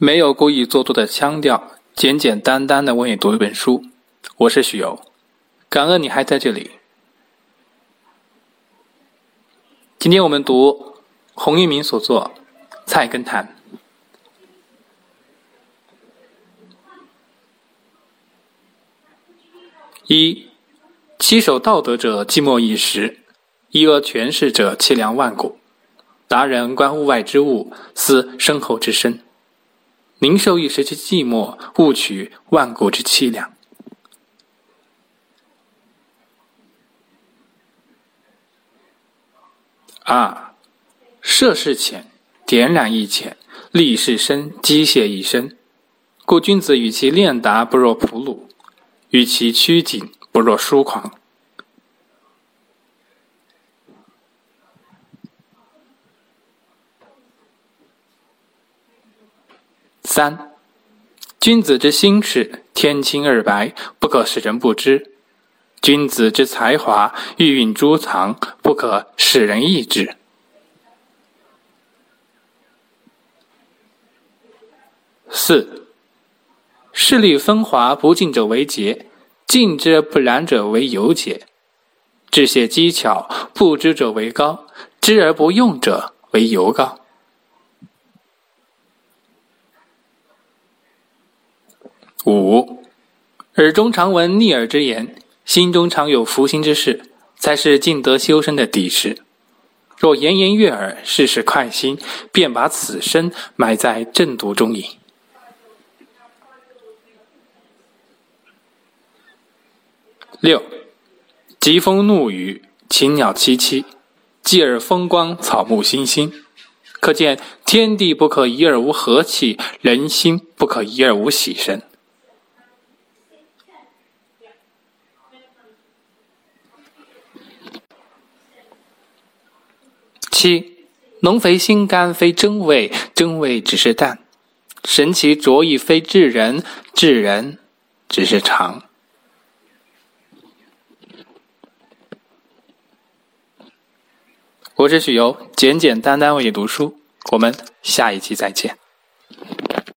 没有故意做作的腔调，简简单单的为你读一本书。我是许由，感恩你还在这里。今天我们读洪一鸣所作《菜根谭》。一，七守道德者，寂寞一时；一恶权势者，凄凉万古。达人观物外之物，思身后之身，宁受一时之寂寞，勿取万古之凄凉。二，涉世浅，点染亦浅，立世深，机械亦深。故君子与其练达，不若朴鲁；与其趋谨，不若疏狂。三，君子之心事，天清二白，不可使人不知；君子之才华，玉蕴诸藏，不可使人易之。四，势力分华不尽者为节，尽之不然者为有节；致谢机巧不知者为高，知而不用者为尤高。五，耳中常闻逆耳之言，心中常有福心之事，才是尽德修身的底石。若言言悦耳，事事快心，便把此身埋在正途中矣。六，疾风怒雨，禽鸟凄凄；继而风光，草木欣欣。可见天地不可一而无和气，人心不可一而无喜神。七，浓肥心肝非真味，真味只是淡；神奇着意非智人，智人只是长。我是许由，简简单单为你读书。我们下一期再见。